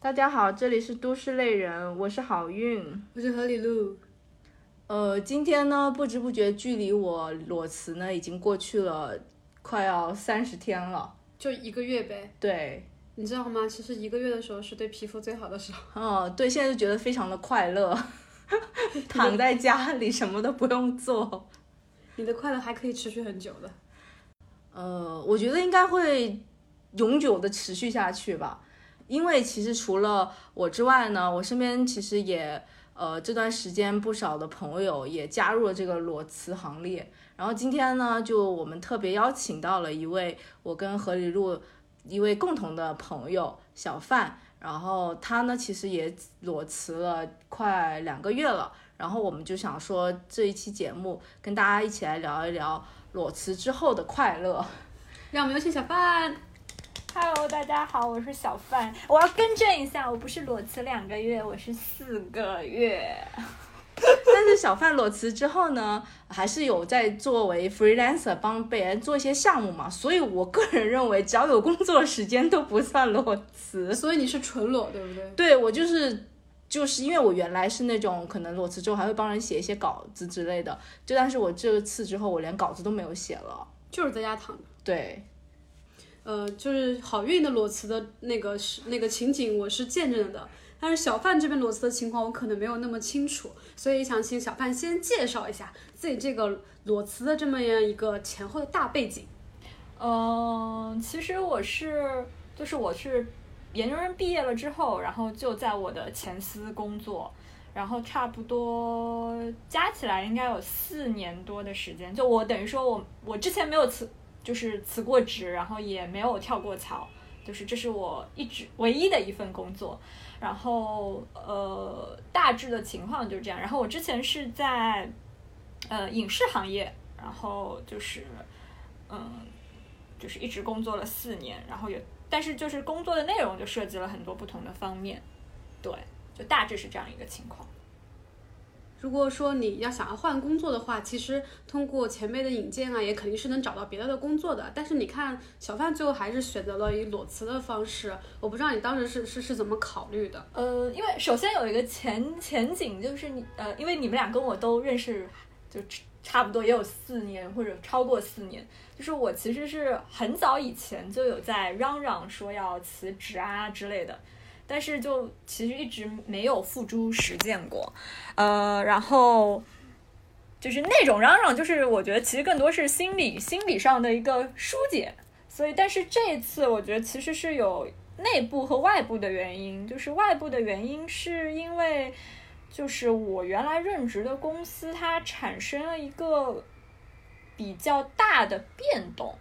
大家好，这里是都市类人，我是好运。我是何里路，呃，今天呢，不知不觉距离我裸辞呢，已经过去了快要三十天了。就一个月呗，对，你知道吗？其实一个月的时候是对皮肤最好的时候。哦，对，现在就觉得非常的快乐，躺在家里什么都不用做。你的快乐还可以持续很久的。呃，我觉得应该会永久的持续下去吧，因为其实除了我之外呢，我身边其实也呃这段时间不少的朋友也加入了这个裸辞行列。然后今天呢，就我们特别邀请到了一位我跟何里路一位共同的朋友小范，然后他呢其实也裸辞了快两个月了。然后我们就想说这一期节目跟大家一起来聊一聊裸辞之后的快乐。让我们有请小范。Hello，大家好，我是小范。我要更正一下，我不是裸辞两个月，我是四个月。但是小范裸辞之后呢，还是有在作为 freelancer 帮别人做一些项目嘛，所以我个人认为，只要有工作时间都不算裸辞。所以你是纯裸，对不对？对我就是就是因为我原来是那种可能裸辞之后还会帮人写一些稿子之类的，就但是我这次之后我连稿子都没有写了。就是在家躺着。对，呃，就是好运的裸辞的那个是那个情景，我是见证的。但是小范这边裸辞的情况，我可能没有那么清楚，所以想请小范先介绍一下自己这个裸辞的这么样一个前后的大背景。嗯，其实我是，就是我是研究生毕业了之后，然后就在我的前司工作，然后差不多加起来应该有四年多的时间。就我等于说我我之前没有辞，就是辞过职，然后也没有跳过槽，就是这是我一直唯一的一份工作。然后呃，大致的情况就是这样。然后我之前是在呃影视行业，然后就是嗯，就是一直工作了四年，然后也但是就是工作的内容就涉及了很多不同的方面，对，就大致是这样一个情况。如果说你要想要换工作的话，其实通过前辈的引荐啊，也肯定是能找到别的的工作的。但是你看，小范最后还是选择了以裸辞的方式，我不知道你当时是是是怎么考虑的。呃，因为首先有一个前前景就是你呃，因为你们俩跟我都认识，就差不多也有四年或者超过四年，就是我其实是很早以前就有在嚷嚷说要辞职啊之类的。但是就其实一直没有付诸实践过，呃，然后就是那种嚷嚷，就是我觉得其实更多是心理心理上的一个疏解，所以但是这一次我觉得其实是有内部和外部的原因，就是外部的原因是因为就是我原来任职的公司它产生了一个比较大的变动。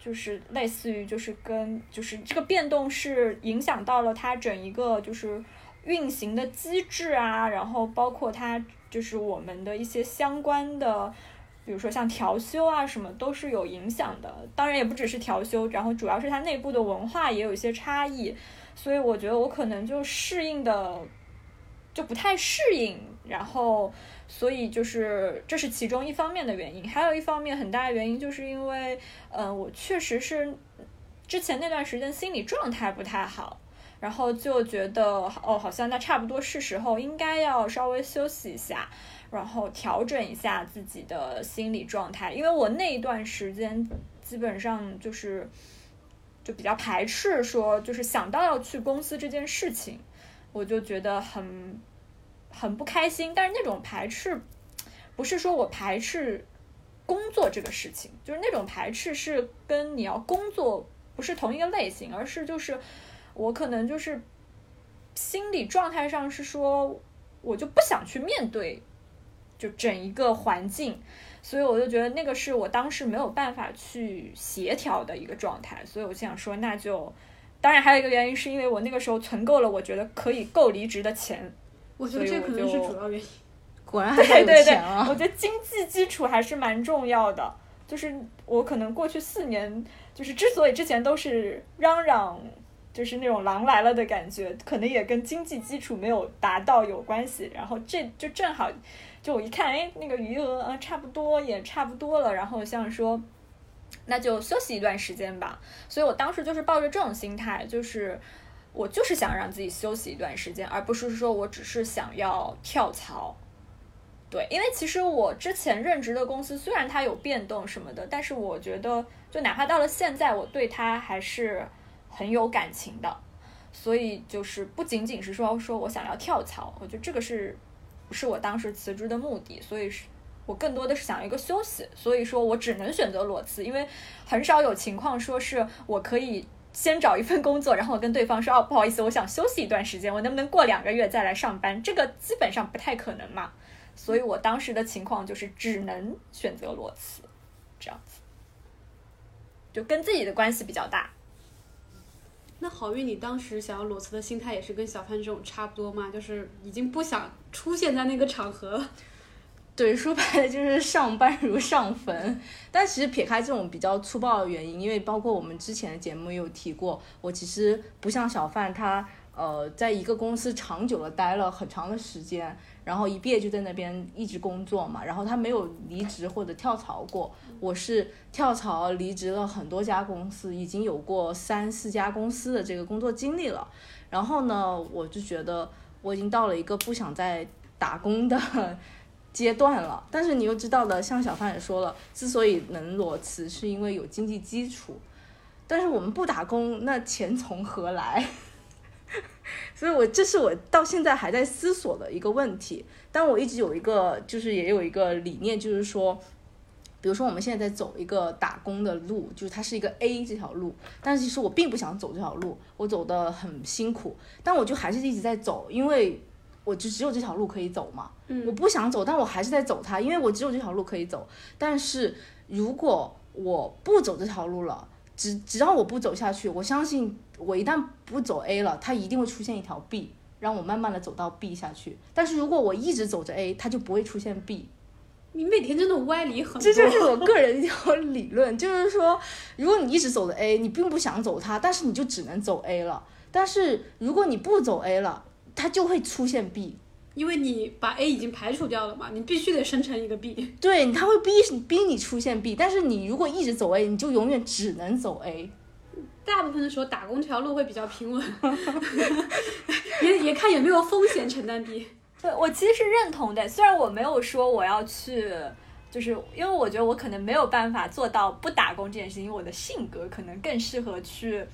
就是类似于，就是跟就是这个变动是影响到了它整一个就是运行的机制啊，然后包括它就是我们的一些相关的，比如说像调休啊什么都是有影响的。当然也不只是调休，然后主要是它内部的文化也有一些差异，所以我觉得我可能就适应的就不太适应，然后。所以就是这是其中一方面的原因，还有一方面很大的原因就是因为，嗯、我确实是之前那段时间心理状态不太好，然后就觉得哦，好像那差不多是时候应该要稍微休息一下，然后调整一下自己的心理状态，因为我那一段时间基本上就是就比较排斥说，就是想到要去公司这件事情，我就觉得很。很不开心，但是那种排斥，不是说我排斥工作这个事情，就是那种排斥是跟你要工作不是同一个类型，而是就是我可能就是心理状态上是说，我就不想去面对就整一个环境，所以我就觉得那个是我当时没有办法去协调的一个状态，所以我就想说，那就当然还有一个原因是因为我那个时候存够了我觉得可以够离职的钱。我觉得这可能是主要原因。果然还是有对对对钱啊！，我觉得经济基础还是蛮重要的。就是我可能过去四年，就是之所以之前都是嚷嚷，就是那种狼来了的感觉，可能也跟经济基础没有达到有关系。然后这就正好就我一看，哎，那个余额啊，差不多也差不多了，然后像说，那就休息一段时间吧。所以我当时就是抱着这种心态，就是我就是想让自己休息一段时间，而不是说我只是想要跳槽。对，因为其实我之前任职的公司虽然它有变动什么的，但是我觉得就哪怕到了现在，我对它还是很有感情的。所以就是不仅仅是说说我想要跳槽，我觉得这个是是我当时辞职的目的？所以是我更多的是想一个休息。所以说我只能选择裸辞，因为很少有情况说是我可以先找一份工作，然后我跟对方说哦不好意思，我想休息一段时间，我能不能过两个月再来上班？这个基本上不太可能嘛。所以我当时的情况就是只能选择裸辞，这样子，就跟自己的关系比较大。那好运，你当时想要裸辞的心态也是跟小潘这种差不多吗？就是已经不想出现在那个场合了。对，说白了就是上班如上坟。但其实撇开这种比较粗暴的原因，因为包括我们之前的节目也有提过，我其实不像小范他。呃，在一个公司长久的待了很长的时间，然后一毕业就在那边一直工作嘛，然后他没有离职或者跳槽过。我是跳槽离职了很多家公司，已经有过三四家公司的这个工作经历了。然后呢，我就觉得我已经到了一个不想再打工的阶段了。但是你又知道的，像小范也说了，之所以能裸辞，是因为有经济基础。但是我们不打工，那钱从何来？所以，我这是我到现在还在思索的一个问题。但我一直有一个，就是也有一个理念，就是说，比如说我们现在在走一个打工的路，就是它是一个 A 这条路，但是其实我并不想走这条路，我走的很辛苦，但我就还是一直在走，因为我就只有这条路可以走嘛。嗯，我不想走，但我还是在走它，因为我只有这条路可以走。但是如果我不走这条路了，只只要我不走下去，我相信我一旦不走 A 了，它一定会出现一条 B，让我慢慢的走到 B 下去。但是如果我一直走着 A，它就不会出现 B。你每天真的歪理很多。这就是我个人一条理论，就是说，如果你一直走着 A，你并不想走它，但是你就只能走 A 了。但是如果你不走 A 了，它就会出现 B。因为你把 A 已经排除掉了嘛，你必须得生成一个 B。对，它会逼逼你出现 B，但是你如果一直走 A，你就永远只能走 A。大部分的时候打工这条路会比较平稳，也也看有没有风险承担低。对我其实是认同的，虽然我没有说我要去，就是因为我觉得我可能没有办法做到不打工这件事情，因为我的性格可能更适合去，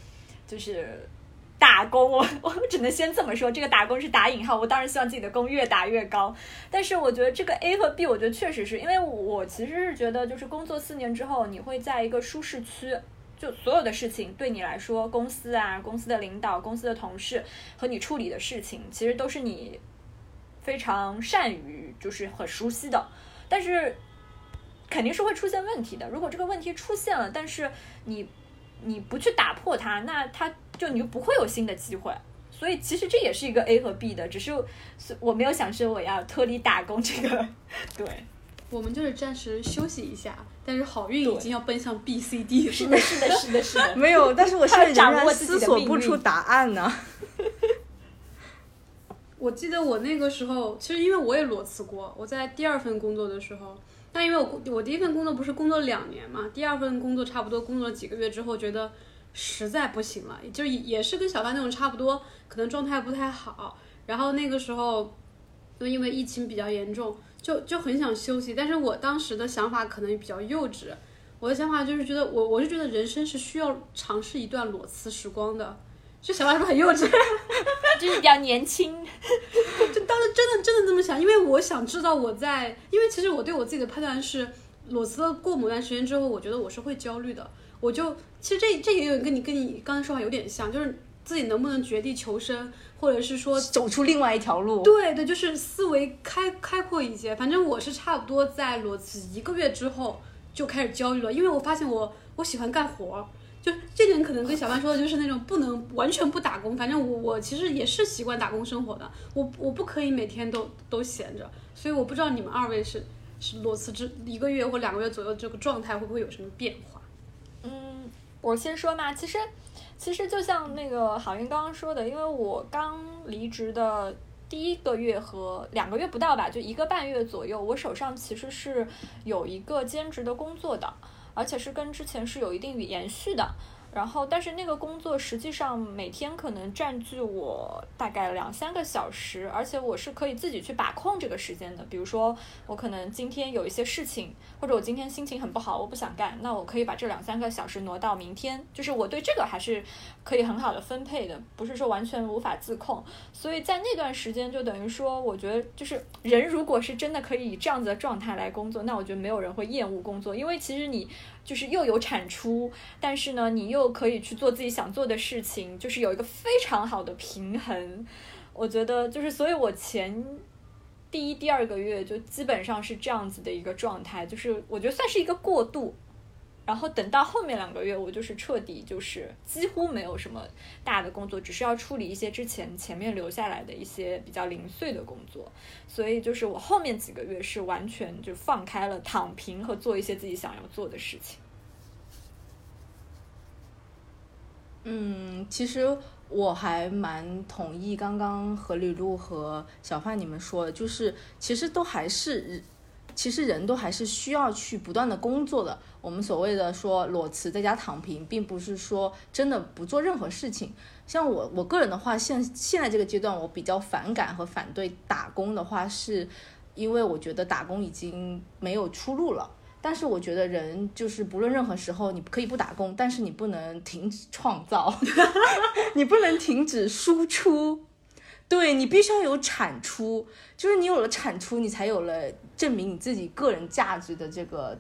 就是打工。我我只能先这么说，这个打工是打引号。我当然希望自己的工越打越高，但是我觉得这个 A 和 B，我觉得确实是因为我其实是觉得，就是工作四年之后，你会在一个舒适区。就所有的事情对你来说，公司啊、公司的领导、公司的同事和你处理的事情，其实都是你非常善于、就是很熟悉的。但是肯定是会出现问题的。如果这个问题出现了，但是你你不去打破它，那它就你就不会有新的机会。所以其实这也是一个 A 和 B 的，只是我没有想说我要脱离打工这个。对，我们就是暂时休息一下。但是好运已经要奔向 B、C、D 是的，是的，是的，是的。没有，但是我现在 掌仍然思索不出答案呢。我记得我那个时候，其实因为我也裸辞过。我在第二份工作的时候，但因为我我第一份工作不是工作两年嘛，第二份工作差不多工作了几个月之后，觉得实在不行了，就也是跟小范那种差不多，可能状态不太好。然后那个时候，就因为疫情比较严重。就就很想休息，但是我当时的想法可能比较幼稚，我的想法就是觉得我我是觉得人生是需要尝试一段裸辞时光的，这想法是不是很幼稚？就是比较年轻，就当时真的真的这么想，因为我想知道我在，因为其实我对我自己的判断是，裸辞过某段时间之后，我觉得我是会焦虑的，我就其实这这也有跟你跟你刚才说话有点像，就是自己能不能绝地求生。或者是说走出另外一条路，对对，就是思维开开阔一些。反正我是差不多在裸辞一个月之后就开始焦虑了，因为我发现我我喜欢干活，就这点可能跟小曼说的就是那种不能完全不打工。反正我我其实也是习惯打工生活的，我我不可以每天都都闲着。所以我不知道你们二位是是裸辞之一个月或两个月左右这个状态会不会有什么变化？嗯，我先说嘛，其实。其实就像那个郝云刚刚说的，因为我刚离职的第一个月和两个月不到吧，就一个半月左右，我手上其实是有一个兼职的工作的，而且是跟之前是有一定延续的。然后，但是那个工作实际上每天可能占据我大概两三个小时，而且我是可以自己去把控这个时间的。比如说，我可能今天有一些事情，或者我今天心情很不好，我不想干，那我可以把这两三个小时挪到明天。就是我对这个还是可以很好的分配的，不是说完全无法自控。所以在那段时间，就等于说，我觉得就是人如果是真的可以以这样子的状态来工作，那我觉得没有人会厌恶工作，因为其实你。就是又有产出，但是呢，你又可以去做自己想做的事情，就是有一个非常好的平衡。我觉得就是，所以我前第一、第二个月就基本上是这样子的一个状态，就是我觉得算是一个过渡。然后等到后面两个月，我就是彻底就是几乎没有什么大的工作，只是要处理一些之前前面留下来的一些比较零碎的工作。所以就是我后面几个月是完全就放开了躺平和做一些自己想要做的事情。嗯，其实我还蛮同意刚刚何李璐和小范你们说的，就是其实都还是。其实人都还是需要去不断的工作的。我们所谓的说裸辞在家躺平，并不是说真的不做任何事情。像我我个人的话，现现在这个阶段，我比较反感和反对打工的话，是因为我觉得打工已经没有出路了。但是我觉得人就是不论任何时候，你可以不打工，但是你不能停止创造，你不能停止输出。对你必须要有产出，就是你有了产出，你才有了证明你自己个人价值的这个，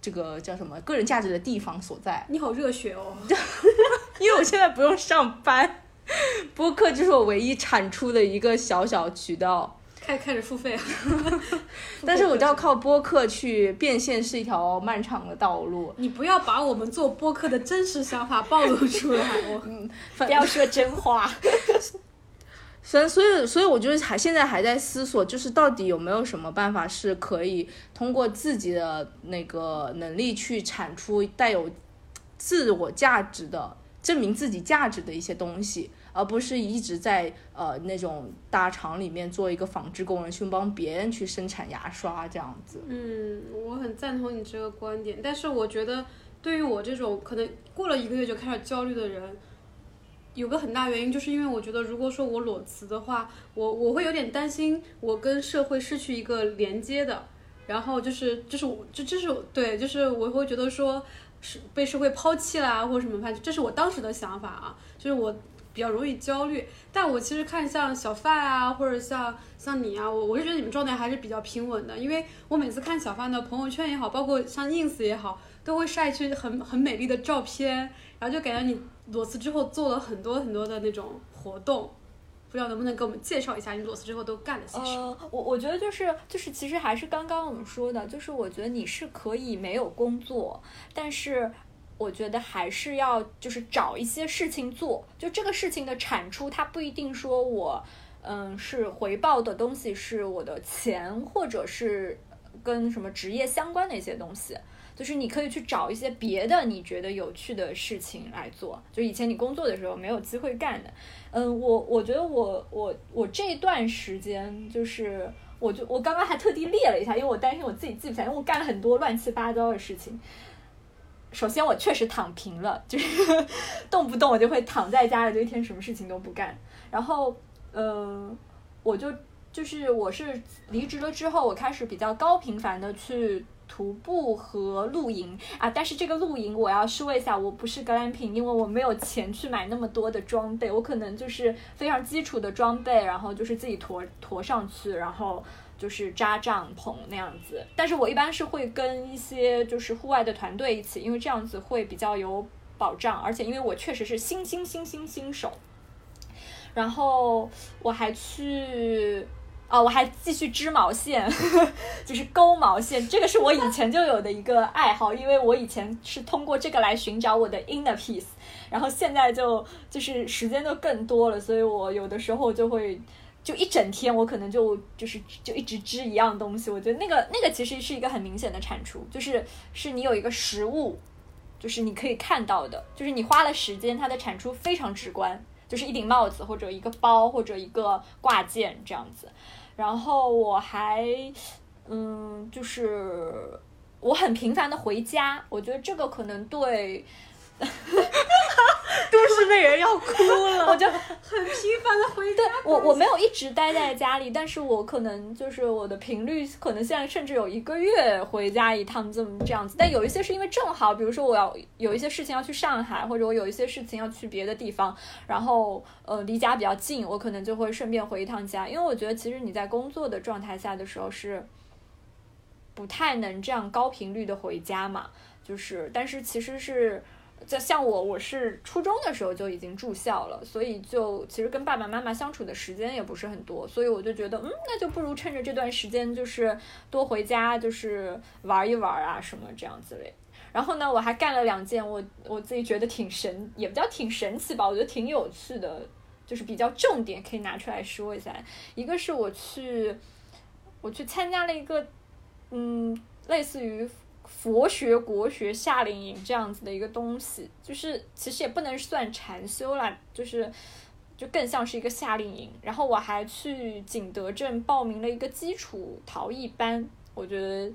这个叫什么？个人价值的地方所在。你好热血哦！因为我现在不用上班，播客就是我唯一产出的一个小小渠道。开开始付费，但是我就要靠播客去变现，是一条漫长的道路。你不要把我们做播客的真实想法暴露出来，我不要说真话。所以，所以，所以，我就是还现在还在思索，就是到底有没有什么办法是可以通过自己的那个能力去产出带有自我价值的、证明自己价值的一些东西，而不是一直在呃那种大厂里面做一个纺织工人，去帮别人去生产牙刷这样子。嗯，我很赞同你这个观点，但是我觉得对于我这种可能过了一个月就开始焦虑的人。有个很大原因，就是因为我觉得，如果说我裸辞的话，我我会有点担心，我跟社会失去一个连接的，然后就是就是我这这是对，就是我会觉得说是被社会抛弃啦，或者什么，反正这是我当时的想法啊，就是我比较容易焦虑。但我其实看像小范啊，或者像像你啊，我我是觉得你们状态还是比较平稳的，因为我每次看小范的朋友圈也好，包括像 ins 也好，都会晒出很很美丽的照片，然后就感觉你。裸辞之后做了很多很多的那种活动，不知道能不能给我们介绍一下你裸辞之后都干了些什么？我我觉得就是就是其实还是刚刚我们说的，就是我觉得你是可以没有工作，但是我觉得还是要就是找一些事情做，就这个事情的产出，它不一定说我嗯是回报的东西是我的钱，或者是跟什么职业相关的一些东西。就是你可以去找一些别的你觉得有趣的事情来做，就以前你工作的时候没有机会干的。嗯，我我觉得我我我这段时间就是，我就我刚刚还特地列了一下，因为我担心我自己记不起来，因为我干了很多乱七八糟的事情。首先，我确实躺平了，就是 动不动我就会躺在家里，就一天什么事情都不干。然后，嗯，我就就是我是离职了之后，我开始比较高频繁的去。徒步和露营啊，但是这个露营我要说一下，我不是格兰品，因为我没有钱去买那么多的装备，我可能就是非常基础的装备，然后就是自己驮驮上去，然后就是扎帐篷那样子。但是我一般是会跟一些就是户外的团队一起，因为这样子会比较有保障，而且因为我确实是新新新新新手，然后我还去。哦，我还继续织毛线，就是钩毛线，这个是我以前就有的一个爱好，因为我以前是通过这个来寻找我的 inner peace，然后现在就就是时间就更多了，所以我有的时候就会就一整天，我可能就就是就一直织一样东西，我觉得那个那个其实是一个很明显的产出，就是是你有一个实物，就是你可以看到的，就是你花了时间，它的产出非常直观。就是一顶帽子或者一个包或者一个挂件这样子。然后我还，嗯，就是我很频繁的回家，我觉得这个可能对。都市丽人要哭了，我就很频繁的回家。我我没有一直待在家里，但是我可能就是我的频率，可能现在甚至有一个月回家一趟这么这样子。但有一些是因为正好，比如说我要有一些事情要去上海，或者我有一些事情要去别的地方，然后呃离家比较近，我可能就会顺便回一趟家。因为我觉得其实你在工作的状态下的时候是不太能这样高频率的回家嘛，就是但是其实是。就像我，我是初中的时候就已经住校了，所以就其实跟爸爸妈妈相处的时间也不是很多，所以我就觉得，嗯，那就不如趁着这段时间，就是多回家，就是玩一玩啊，什么这样子类。然后呢，我还干了两件我我自己觉得挺神，也不叫挺神奇吧，我觉得挺有趣的，就是比较重点可以拿出来说一下。一个是我去，我去参加了一个，嗯，类似于。佛学、国学、夏令营这样子的一个东西，就是其实也不能算禅修啦，就是就更像是一个夏令营。然后我还去景德镇报名了一个基础陶艺班，我觉得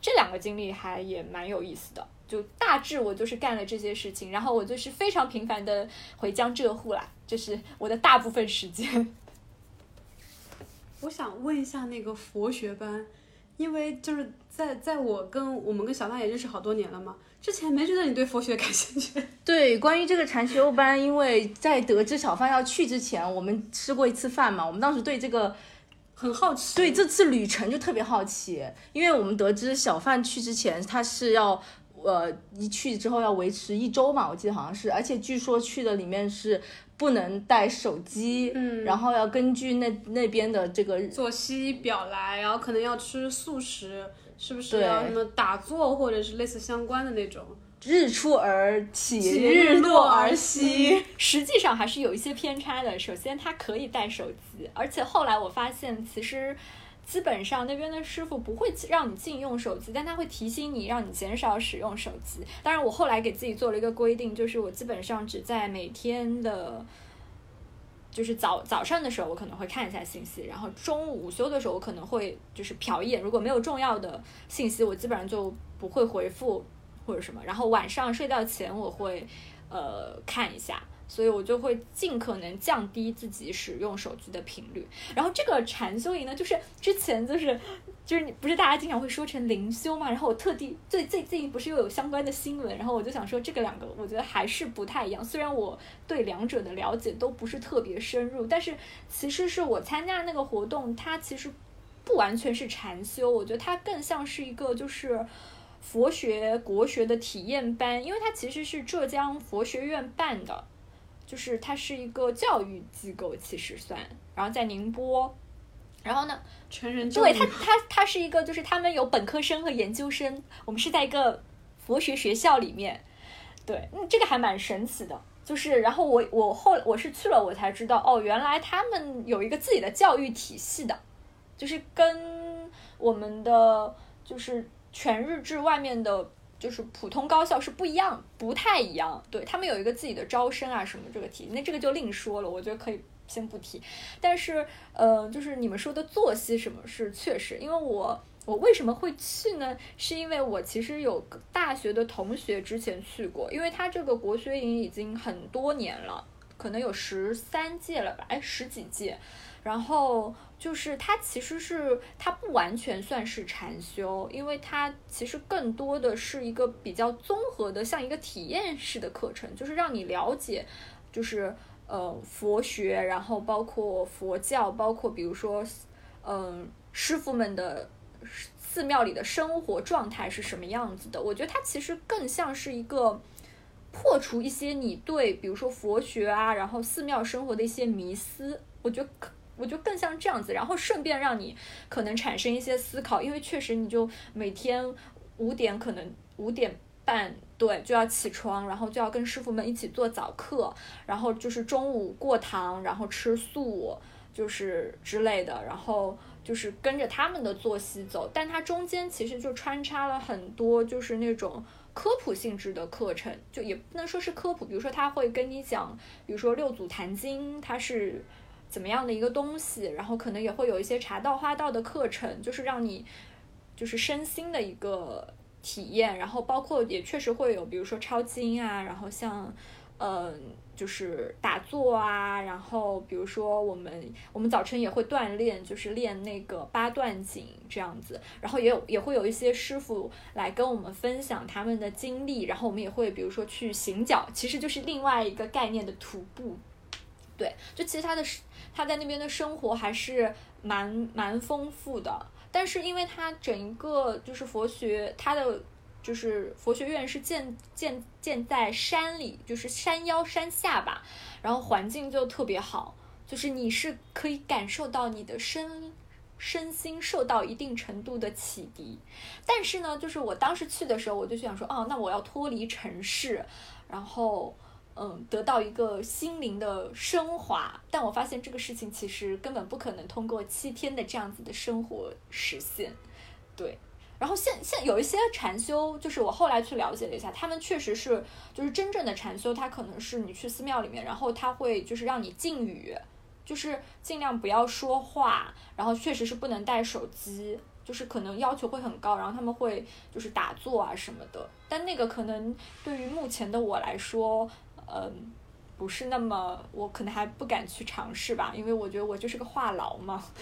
这两个经历还也蛮有意思的。就大致我就是干了这些事情，然后我就是非常频繁的回江浙沪啦，就是我的大部分时间。我想问一下那个佛学班。因为就是在在我跟我们跟小娜也认识好多年了嘛，之前没觉得你对佛学感兴趣。对，关于这个禅修班，因为在得知小范要去之前，我们吃过一次饭嘛，我们当时对这个很好奇，对这次旅程就特别好奇，因为我们得知小范去之前他是要。呃，一去之后要维持一周嘛，我记得好像是，而且据说去的里面是不能带手机，嗯，然后要根据那那边的这个作息表来，然后可能要吃素食，是不是要什么打坐或者是类似相关的那种？日出而起，日落而息，实际上还是有一些偏差的。首先，它可以带手机，而且后来我发现其实。基本上那边的师傅不会让你禁用手机，但他会提醒你，让你减少使用手机。当然，我后来给自己做了一个规定，就是我基本上只在每天的，就是早早上的时候我可能会看一下信息，然后中午午休的时候我可能会就是瞟一眼，如果没有重要的信息，我基本上就不会回复或者什么。然后晚上睡觉前我会呃看一下。所以我就会尽可能降低自己使用手机的频率。然后这个禅修营呢，就是之前就是就是你不是大家经常会说成灵修嘛？然后我特地最最近不是又有相关的新闻，然后我就想说这个两个我觉得还是不太一样。虽然我对两者的了解都不是特别深入，但是其实是我参加那个活动，它其实不完全是禅修，我觉得它更像是一个就是佛学国学的体验班，因为它其实是浙江佛学院办的。就是它是一个教育机构，其实算，然后在宁波，然后呢，成人对他，他他是一个，就是他们有本科生和研究生，我们是在一个佛学学校里面，对，嗯，这个还蛮神奇的，就是然后我我后我是去了，我才知道哦，原来他们有一个自己的教育体系的，就是跟我们的就是全日制外面的。就是普通高校是不一样，不太一样。对他们有一个自己的招生啊什么这个题，那这个就另说了。我觉得可以先不提。但是，呃，就是你们说的作息什么是确实，因为我我为什么会去呢？是因为我其实有大学的同学之前去过，因为他这个国学营已经很多年了，可能有十三届了吧，哎，十几届，然后。就是它其实是它不完全算是禅修，因为它其实更多的是一个比较综合的，像一个体验式的课程，就是让你了解，就是呃佛学，然后包括佛教，包括比如说嗯师傅们的寺庙里的生活状态是什么样子的。我觉得它其实更像是一个破除一些你对比如说佛学啊，然后寺庙生活的一些迷思。我觉得可。我就更像这样子，然后顺便让你可能产生一些思考，因为确实你就每天五点可能五点半对就要起床，然后就要跟师傅们一起做早课，然后就是中午过堂，然后吃素就是之类的，然后就是跟着他们的作息走，但它中间其实就穿插了很多就是那种科普性质的课程，就也不能说是科普，比如说他会跟你讲，比如说六祖坛经它是怎么样的一个东西，然后可能也会有一些茶道花道的课程，就是让你就是身心的一个体验，然后包括也确实会有，比如说抄经啊，然后像嗯。就是打坐啊，然后比如说我们我们早晨也会锻炼，就是练那个八段锦这样子，然后也有也会有一些师傅来跟我们分享他们的经历，然后我们也会比如说去行脚，其实就是另外一个概念的徒步。对，就其实他的他在那边的生活还是蛮蛮丰富的，但是因为它整一个就是佛学，它的。就是佛学院是建建建在山里，就是山腰山下吧，然后环境就特别好，就是你是可以感受到你的身身心受到一定程度的启迪。但是呢，就是我当时去的时候，我就想说，哦，那我要脱离城市，然后嗯，得到一个心灵的升华。但我发现这个事情其实根本不可能通过七天的这样子的生活实现，对。然后现现有一些禅修，就是我后来去了解了一下，他们确实是就是真正的禅修，它可能是你去寺庙里面，然后他会就是让你禁语，就是尽量不要说话，然后确实是不能带手机，就是可能要求会很高，然后他们会就是打坐啊什么的，但那个可能对于目前的我来说，嗯，不是那么，我可能还不敢去尝试吧，因为我觉得我就是个话痨嘛。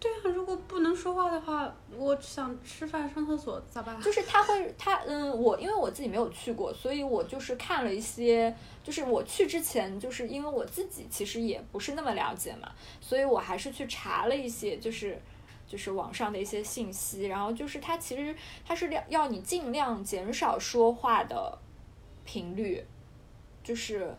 对啊，如果不能说话的话，我想吃饭、上厕所咋办？就是他会，他嗯，我因为我自己没有去过，所以我就是看了一些，就是我去之前，就是因为我自己其实也不是那么了解嘛，所以我还是去查了一些，就是就是网上的一些信息，然后就是他其实他是要要你尽量减少说话的频率，就是。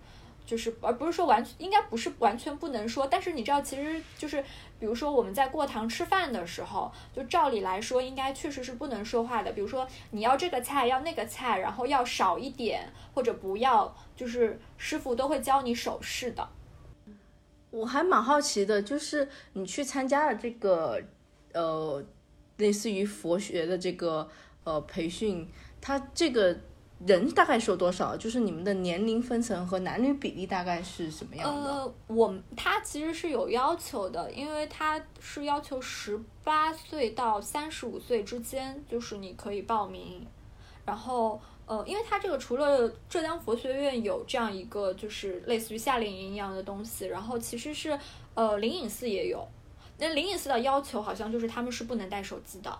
就是，而不是说完全，应该不是完全不能说，但是你知道，其实就是，比如说我们在过堂吃饭的时候，就照理来说，应该确实是不能说话的。比如说你要这个菜，要那个菜，然后要少一点或者不要，就是师傅都会教你手势的。我还蛮好奇的，就是你去参加了这个，呃，类似于佛学的这个呃培训，它这个。人大概是有多少？就是你们的年龄分层和男女比例大概是什么样的？呃，我他其实是有要求的，因为他是要求十八岁到三十五岁之间，就是你可以报名。然后，呃，因为他这个除了浙江佛学院有这样一个就是类似于夏令营一样的东西，然后其实是呃灵隐寺也有。那灵隐寺的要求好像就是他们是不能带手机的。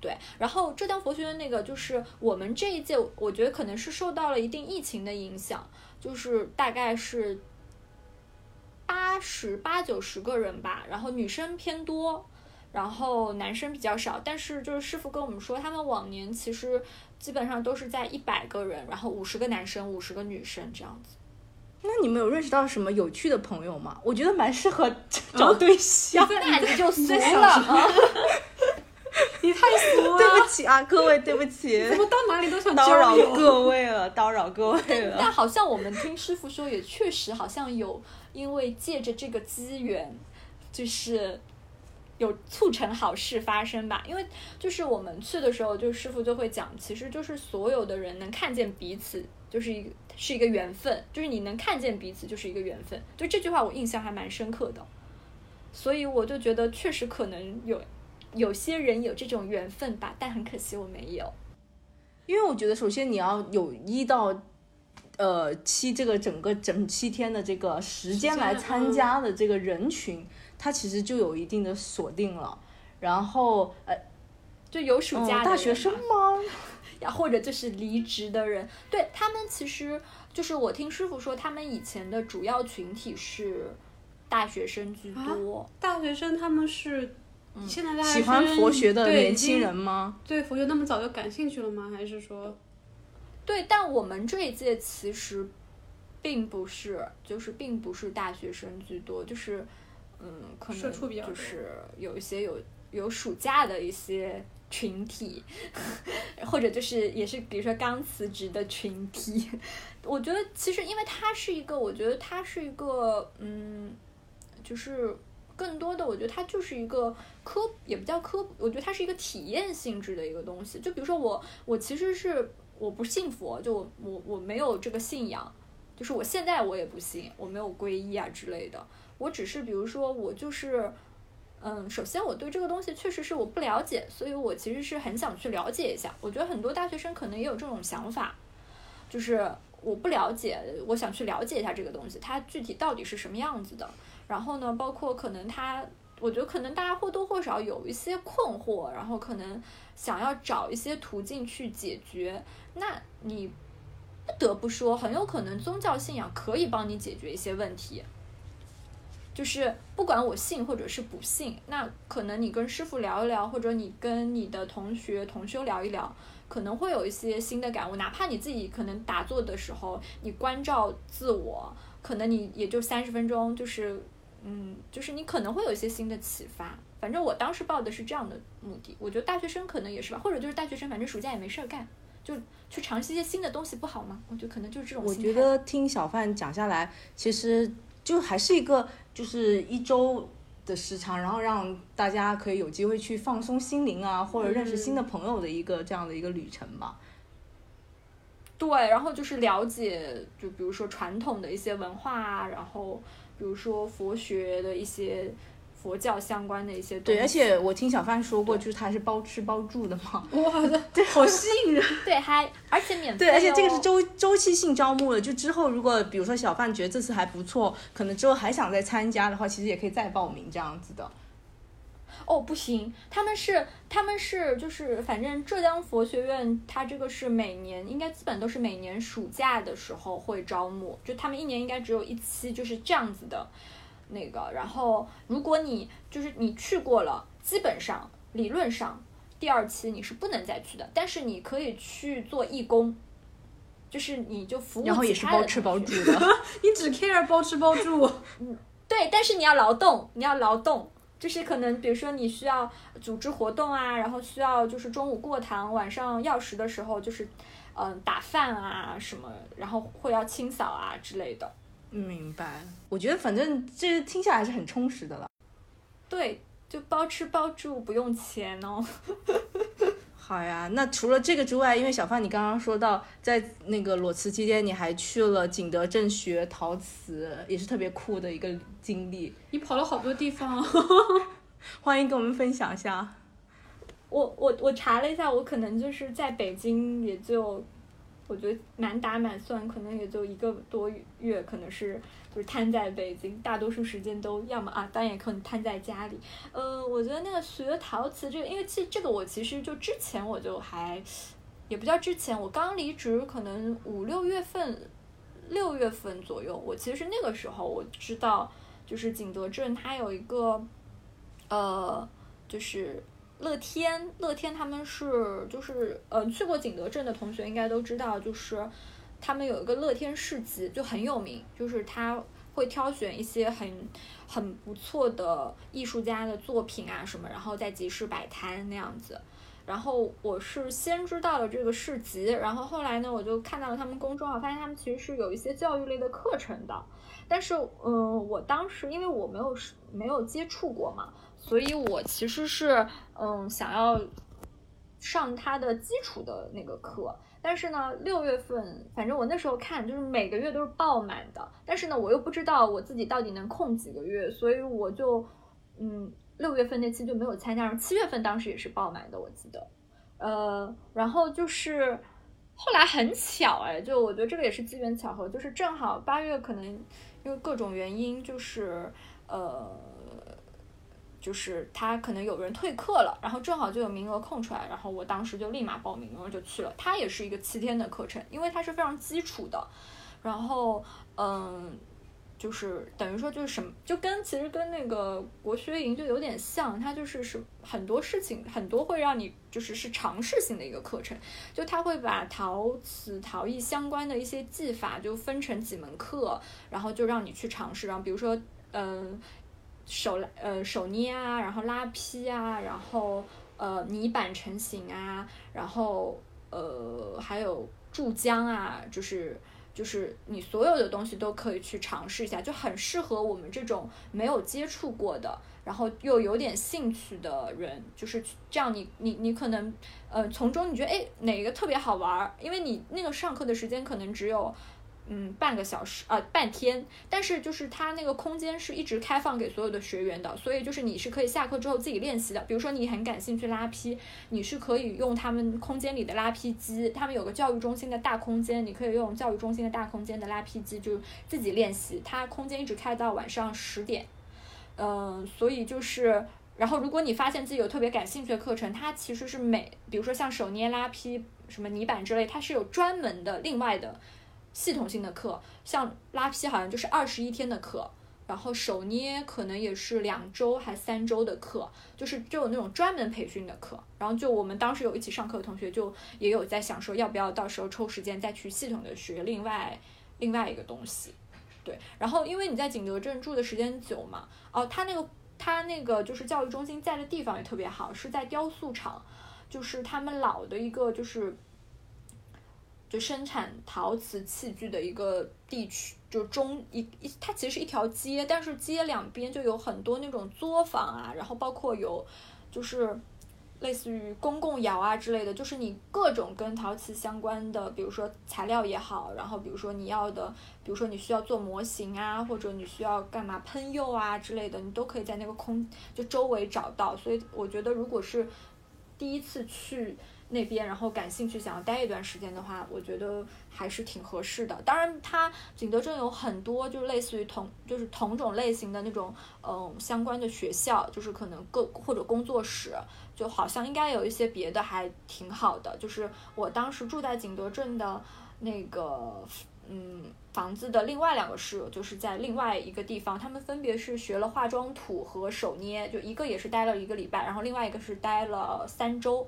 对，然后浙江佛学院那个就是我们这一届，我觉得可能是受到了一定疫情的影响，就是大概是八十八九十个人吧，然后女生偏多，然后男生比较少。但是就是师傅跟我们说，他们往年其实基本上都是在一百个人，然后五十个男生，五十个女生这样子。那你们有认识到什么有趣的朋友吗？我觉得蛮适合 找对象，那你就随了。你太俗了！对不起啊，各位，对不起。怎么到哪里都想叨扰各位了，叨扰各位了。但好像我们听师傅说，也确实好像有，因为借着这个机缘，就是有促成好事发生吧。因为就是我们去的时候，就师傅就会讲，其实就是所有的人能看见彼此，就是一个是一个缘分，就是你能看见彼此就是一个缘分。就这句话我印象还蛮深刻的，所以我就觉得确实可能有。有些人有这种缘分吧，但很可惜我没有。因为我觉得，首先你要有一到呃七这个整个整七天的这个时间来参加的这个人群，他其实就有一定的锁定了。然后呃，就有暑假大学生吗？呀，或者就是离职的人，对他们其实就是我听师傅说，他们以前的主要群体是大学生居多。大学生他们是。现在喜欢佛学的年轻人吗？对佛学那么早就感兴趣了吗？还是说，对？但我们这一届其实并不是，就是并不是大学生居多，就是嗯，可能就是有一些有有暑假的一些群体，或者就是也是比如说刚辞职的群体。我觉得其实因为它是一个，我觉得它是一个嗯，就是。更多的我觉得它就是一个科，也不叫科普，我觉得它是一个体验性质的一个东西。就比如说我，我其实是我不信佛，就我我我没有这个信仰，就是我现在我也不信，我没有皈依啊之类的。我只是比如说我就是，嗯，首先我对这个东西确实是我不了解，所以我其实是很想去了解一下。我觉得很多大学生可能也有这种想法，就是我不了解，我想去了解一下这个东西，它具体到底是什么样子的。然后呢，包括可能他，我觉得可能大家或多或少有一些困惑，然后可能想要找一些途径去解决。那你不得不说，很有可能宗教信仰可以帮你解决一些问题。就是不管我信或者是不信，那可能你跟师傅聊一聊，或者你跟你的同学同修聊一聊，可能会有一些新的感悟。哪怕你自己可能打坐的时候，你关照自我，可能你也就三十分钟，就是嗯，就是你可能会有一些新的启发。反正我当时报的是这样的目的，我觉得大学生可能也是吧，或者就是大学生，反正暑假也没事儿干，就去尝试一些新的东西，不好吗？我觉得可能就是这种我。觉得听小范讲下来，其实就还是一个就是一周的时长，然后让大家可以有机会去放松心灵啊，或者认识新的朋友的一个这样的一个旅程吧。对，然后就是了解，就比如说传统的一些文化啊，然后比如说佛学的一些佛教相关的一些东西。对，而且我听小范说过，就是他是包吃包住的嘛。哇，对好吸引人。对还而且免费、对，而且这个是哦周周期性招募的，就之后如果比如说小范觉得这次还不错，可能之后还想再参加的话，其实也可以再报名这样子的。哦，不行，他们是他们是就是反正浙江佛学院，它这个是每年应该基本都是每年暑假的时候会招募，就他们一年应该只有一期，就是这样子的，那个。然后如果你就是你去过了，基本上理论上第二期你是不能再去的，但是你可以去做义工。就是你就服务然后也是包吃包住的。你只 care 包吃包住，嗯对，但是你要劳动，你要劳动，就是可能比如说你需要组织活动啊，然后需要就是中午过堂，晚上要食的时候就是，嗯、打饭啊什么，然后会要清扫啊之类的。明白。我觉得反正这听下来是很充实的了。对，就包吃包住，不用钱哦。好呀，那除了这个之外，因为小范你刚刚说到，在那个裸辞期间，你还去了景德镇学陶瓷，也是特别酷的一个经历。你跑了好多地方。欢迎跟我们分享一下。我我我查了一下，我可能就是在北京也就，我觉得满打满算可能也就一个多月，可能是就是瘫在北京，大多数时间都要么啊，当然也可能瘫在家里。呃，我觉得那个学陶瓷这个，因为其实这个我其实就之前我就还，也不叫之前，我刚离职可能五六月份，六月份左右，我其实那个时候我知道，就是景德镇它有一个，呃，就是。乐天，乐天他们是就是呃去过景德镇的同学应该都知道，就是他们有一个乐天市集就很有名，就是他会挑选一些很很不错的艺术家的作品啊什么，然后在集市摆摊那样子。然后我是先知道了这个市集，然后后来呢，我就看到了他们公众号，发现他们其实是有一些教育类的课程的。但是，嗯、我当时因为我没有没有接触过嘛，所以我其实是嗯想要上他的基础的那个课。但是呢，六月份，反正我那时候看就是每个月都是爆满的，但是呢，我又不知道我自己到底能空几个月，所以我就嗯六月份那期就没有参加，七月份当时也是爆满的，我记得。呃，然后就是后来很巧哎，就我觉得这个也是机缘巧合，就是正好八月可能因为各种原因，就是呃，就是他可能有人退课了，然后正好就有名额空出来，然后我当时就立马报名，然后就去了。它也是一个七天的课程，因为它是非常基础的，然后嗯。就是等于说就是什么，就跟其实跟那个国学营就有点像，它就是是很多事情很多会让你就是是尝试性的一个课程，就它会把陶瓷陶艺相关的一些技法就分成几门课，然后就让你去尝试，然后比如说嗯、手呃手捏啊，然后拉坯啊，然后呃泥板成型啊，然后呃还有注浆啊，就是。就是你所有的东西都可以去尝试一下，就很适合我们这种没有接触过的，然后又有点兴趣的人，就是这样你。你你可能呃从中你觉得哎哪个特别好玩，因为你那个上课的时间可能只有。嗯，半个小时啊，半天，但是就是它那个空间是一直开放给所有的学员的，所以就是你是可以下课之后自己练习的。比如说你很感兴趣拉坯，你是可以用他们空间里的拉坯机，他们有个教育中心的大空间，你可以用教育中心的大空间的拉坯机就自己练习。它空间一直开到晚上十点，嗯，所以就是，然后如果你发现自己有特别感兴趣的课程，它其实是每，比如说像手捏拉坯、什么泥板之类，它是有专门的另外的。系统性的课，像拉坯好像就是二十一天的课，然后手捏可能也是两周还三周的课，就是就有那种专门培训的课。然后就我们当时有一起上课的同学，就也有在想说，要不要到时候抽时间再去系统的学另外另外一个东西。对，然后因为你在景德镇住的时间久嘛，哦，他那个他那个就是教育中心在的地方也特别好，是在雕塑厂，就是他们老的一个就是。就生产陶瓷器具的一个地区，就中一一，它其实是一条街，但是街两边就有很多那种作坊啊，然后包括有，就是类似于公共窑啊之类的，就是你各种跟陶瓷相关的，比如说材料也好，然后比如说你要的，比如说你需要做模型啊，或者你需要干嘛喷釉啊之类的，你都可以在那个空就周围找到。所以我觉得，如果是第一次去。那边，然后感兴趣想要待一段时间的话，我觉得还是挺合适的。当然，它景德镇有很多就是类似于同就是同种类型的那种嗯相关的学校，就是可能各或者工作室，就好像应该有一些别的还挺好的。就是我当时住在景德镇的那个嗯房子的另外两个室友，就是在另外一个地方，他们分别是学了化妆土和手捏，就一个也是待了一个礼拜，然后另外一个是待了三周。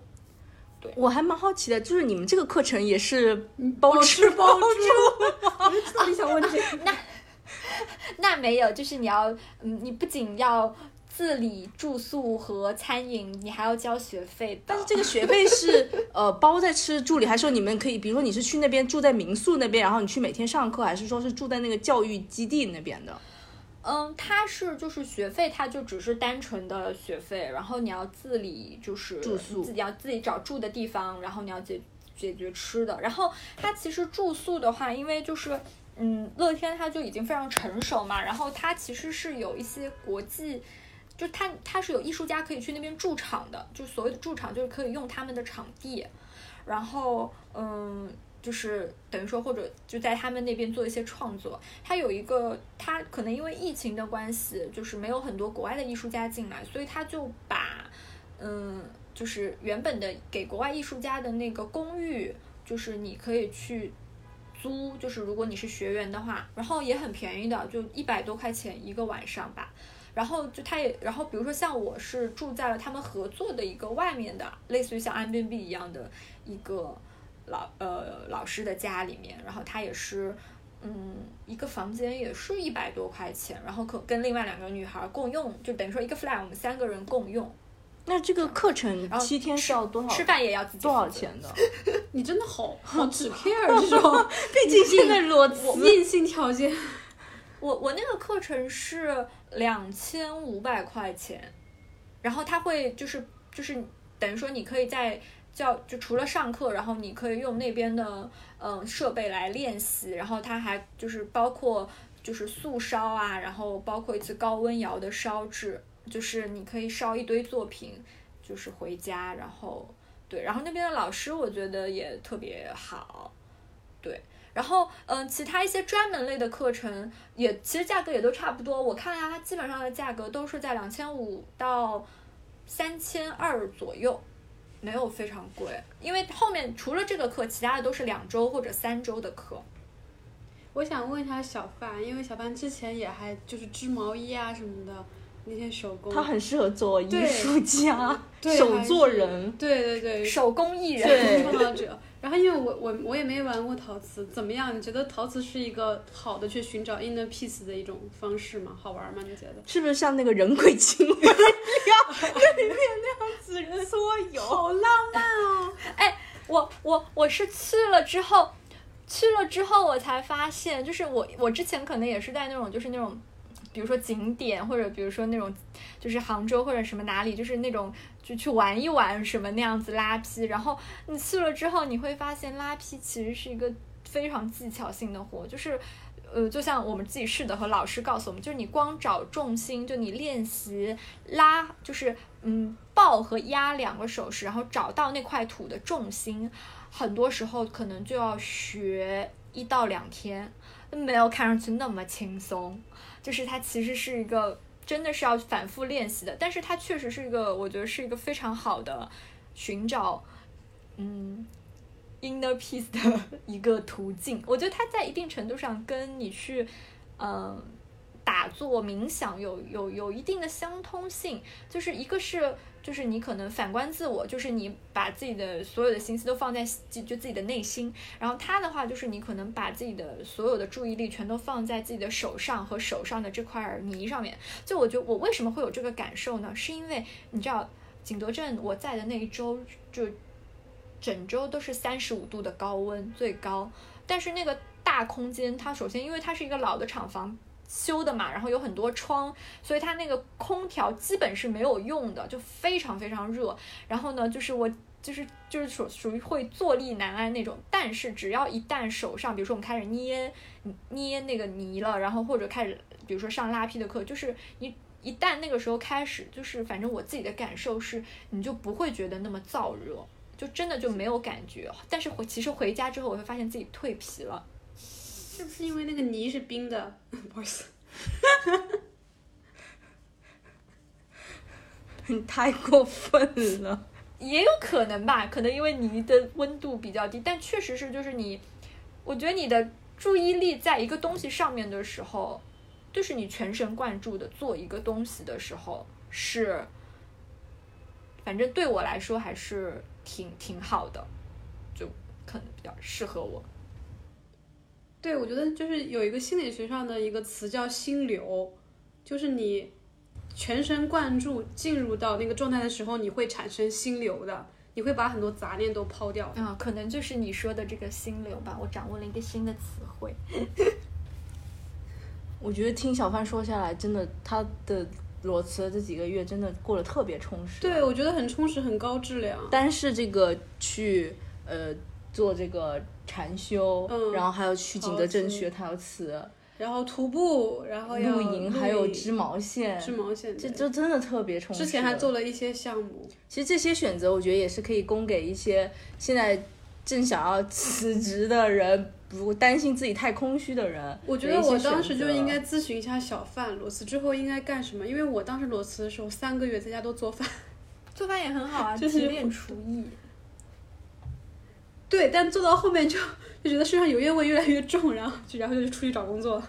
我还蛮好奇的，就是你们这个课程也是包吃包住？我就特别想问这个。那那没有，就是你要，嗯，你不仅要自理住宿和餐饮，你还要交学费。但是这个学费是 呃包在吃住里，还是说你们可以，比如说你是去那边住在民宿那边，然后你去每天上课，还是说是住在那个教育基地那边的？嗯，它是就是学费，它就只是单纯的学费，然后你要自理，就是住宿，自己要自己找住的地方，然后你要解解决吃的。然后它其实住宿的话，因为就是嗯，乐天它就已经非常成熟嘛，然后它其实是有一些国际，就它它是有艺术家可以去那边驻场的，就所谓的驻场就是可以用他们的场地，然后嗯。就是等于说，或者就在他们那边做一些创作。他有一个，他可能因为疫情的关系，就是没有很多国外的艺术家进来，所以他就把，嗯，就是原本的给国外艺术家的那个公寓，就是你可以去租，就是如果你是学员的话，然后也很便宜的，就一百多块钱一个晚上吧。然后就他也，然后比如说像我是住在了他们合作的一个外面的，类似于像 M B B 一样的一个。老呃老师的家里面，然后他也是，嗯，一个房间也是一百多块钱，然后可跟另外两个女孩共用，就等于说一个 flat 我们三个人共用。那这个课程七天是要多少？吃饭也要自己多少钱的？你真的好好纸片 这种，毕竟现在裸辞硬性条件。我我那个课程是两千五百块钱，然后他会就是就是等于说你可以在。教就除了上课，然后你可以用那边的嗯设备来练习，然后它还就是包括就是速烧啊，然后包括一次高温窑的烧制，就是你可以烧一堆作品，就是回家，然后对，然后那边的老师我觉得也特别好，对，然后嗯其他一些专门类的课程也其实价格也都差不多，我看一下它基本上的价格都是在两千五到三千二左右。没有非常贵，因为后面除了这个课，其他的都是两周或者三周的课。我想问一下小范，因为小范之前也还就是织毛衣啊什么的那些手工，他很适合做艺术家、手作人，对对对，手工艺人创造者。然后因为我我我也没玩过陶瓷，怎么样？你觉得陶瓷是一个好的去寻找 inner peace 的一种方式吗？好玩吗？你觉得？是不是像那个人鬼情未了，那 里面那样子搓油，好浪漫哦！哎，我我我是去了之后，去了之后，我才发现，就是我我之前可能也是在那种就是那种，比如说景点或者比如说那种就是杭州或者什么哪里，就是那种就去玩一玩什么那样子拉坯。然后你去了之后，你会发现拉坯其实是一个非常技巧性的活，就是。呃，就像我们自己试的和老师告诉我们，就是你光找重心，就你练习拉，就是嗯抱和压两个手势，然后找到那块土的重心，很多时候可能就要学一到两天，没有看上去那么轻松。就是它其实是一个真的是要反复练习的，但是它确实是一个，我觉得是一个非常好的寻找，嗯。inner peace 的 一个途径，我觉得它在一定程度上跟你去，嗯，打坐冥想有有有一定的相通性。就是一个是，就是你可能反观自我，就是你把自己的所有的心思都放在就就自己的内心。然后他的话，就是你可能把自己的所有的注意力全都放在自己的手上和手上的这块泥上面。就我觉得我为什么会有这个感受呢？是因为你知道景德镇我在的那一周就。整周都是三十五度的高温最高，但是那个大空间，它首先因为它是一个老的厂房修的嘛，然后有很多窗，所以它那个空调基本是没有用的，就非常非常热。然后呢，就是我就是就是属属于会坐立难安那种。但是只要一旦手上，比如说我们开始捏捏那个泥了，然后或者开始比如说上拉坯的课，就是你一旦那个时候开始，就是反正我自己的感受是，你就不会觉得那么燥热。就真的就没有感觉，但是回其实回家之后，我会发现自己蜕皮了，是不是因为那个泥是冰的？不好意思，你太过分了，也有可能吧，可能因为泥的温度比较低，但确实是就是你，我觉得你的注意力在一个东西上面的时候，就是你全神贯注的做一个东西的时候，是，反正对我来说还是。挺挺好的，就可能比较适合我。对，我觉得就是有一个心理学上的一个词叫心流，就是你全神贯注进入到那个状态的时候，你会产生心流的，你会把很多杂念都抛掉。啊，可能就是你说的这个心流吧，我掌握了一个新的词汇。我觉得听小范说下来，真的他的。裸辞这几个月真的过得特别充实，对我觉得很充实，很高质量。但是这个去呃做这个禅修，然后还有去景德镇学陶瓷，然后徒步，然后露营，还有织毛线，织毛线，这这真的特别充实。之前还做了一些项目。其实这些选择，我觉得也是可以供给一些现在正想要辞职的人。不担心自己太空虚的人，我觉得我当时就应该咨询一下小范裸辞之后应该干什么，因为我当时裸辞的时候三个月在家都做饭，做饭也很好啊，就是练厨艺。对，但做到后面就就觉得身上油烟味越来越重，然后就然后就出去找工作。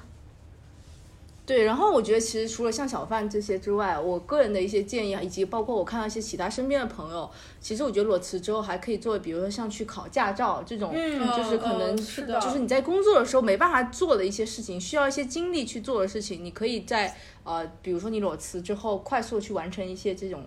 对，然后我觉得其实除了像小范这些之外，我个人的一些建议啊，以及包括我看到一些其他身边的朋友，其实我觉得裸辞之后还可以做，比如说像去考驾照这种，就是可能是的，就是你在工作的时候没办法做的一些事情，需要一些精力去做的事情，你可以在呃，比如说你裸辞之后，快速去完成一些这种。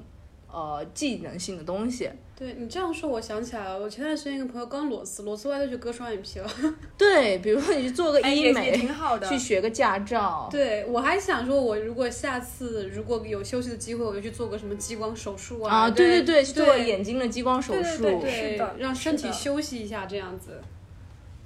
呃，技能性的东西。对你这样说，我想起来了，我前段时间一个朋友刚裸辞，裸辞完就去割双眼皮了。对，比如说你去做个医美，挺好的。去学个驾照。对，我还想说，我如果下次如果有休息的机会，我就去做个什么激光手术啊。啊，对对对，去做眼睛的激光手术，对是的，让身体休息一下，这样子。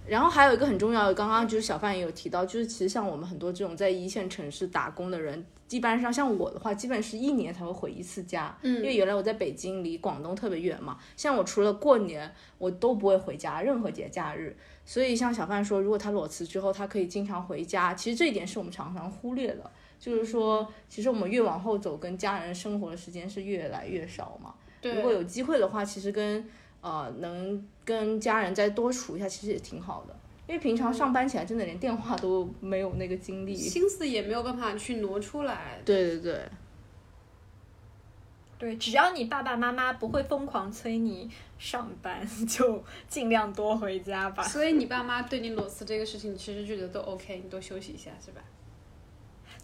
然后还有一个很重要的，刚刚就是小范也有提到，就是其实像我们很多这种在一线城市打工的人。一般上，像我的话，基本是一年才会回一次家，嗯，因为原来我在北京，离广东特别远嘛。像我除了过年，我都不会回家，任何节假日。所以像小范说，如果他裸辞之后，他可以经常回家。其实这一点是我们常常忽略的，就是说，其实我们越往后走，跟家人生活的时间是越来越少嘛。对。如果有机会的话，其实跟呃能跟家人再多处一下，其实也挺好的。因为平常上班起来真的连电话都没有那个精力，心思也没有办法去挪出来。对对对，对，只要你爸爸妈妈不会疯狂催你上班，就尽量多回家吧。所以你爸妈对你裸辞这个事情，其实觉得都 OK，你多休息一下是吧？